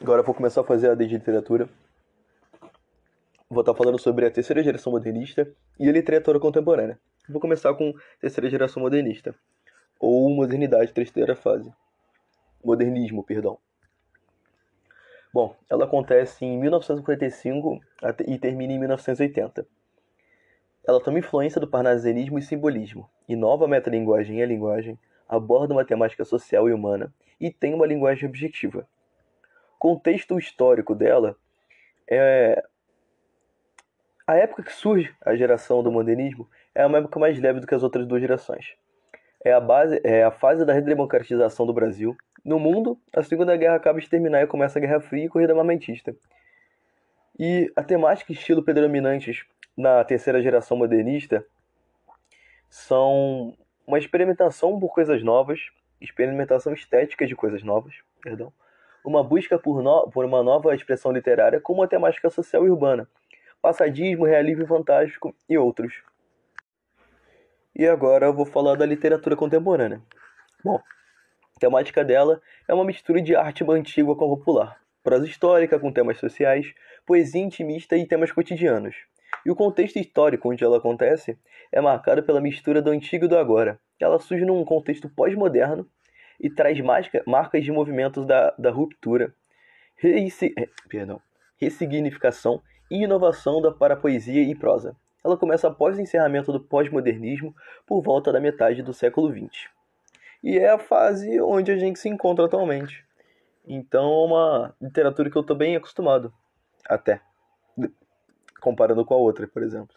Agora eu vou começar a fazer a de literatura. Vou estar falando sobre a terceira geração modernista e a literatura contemporânea. Vou começar com terceira geração modernista, ou modernidade terceira fase. Modernismo, perdão. Bom, ela acontece em 1955 e termina em 1980. Ela toma influência do parnasianismo e simbolismo, inova a metalinguagem e a linguagem, aborda uma temática social e humana e tem uma linguagem objetiva. Contexto histórico dela é a época que surge a geração do modernismo é uma época mais leve do que as outras duas gerações. É a base, é a fase da redemocratização do Brasil. No mundo, a Segunda Guerra acaba de terminar e começa a Guerra Fria e corrida armamentista. E a temática e estilo predominantes na terceira geração modernista são uma experimentação por coisas novas, experimentação estética de coisas novas, perdão, uma busca por, no, por uma nova expressão literária com uma temática social e urbana, passadismo, realismo fantástico e outros. E agora eu vou falar da literatura contemporânea. Bom, a temática dela é uma mistura de arte antiga com popular, prosa histórica com temas sociais, poesia intimista e temas cotidianos. E o contexto histórico onde ela acontece é marcado pela mistura do antigo e do agora. Ela surge num contexto pós-moderno e traz marcas de movimentos da, da ruptura, eh, perdão, ressignificação e inovação da, para poesia e prosa. Ela começa após o encerramento do pós-modernismo, por volta da metade do século XX. E é a fase onde a gente se encontra atualmente. Então é uma literatura que eu estou bem acostumado, até comparando com a outra, por exemplo.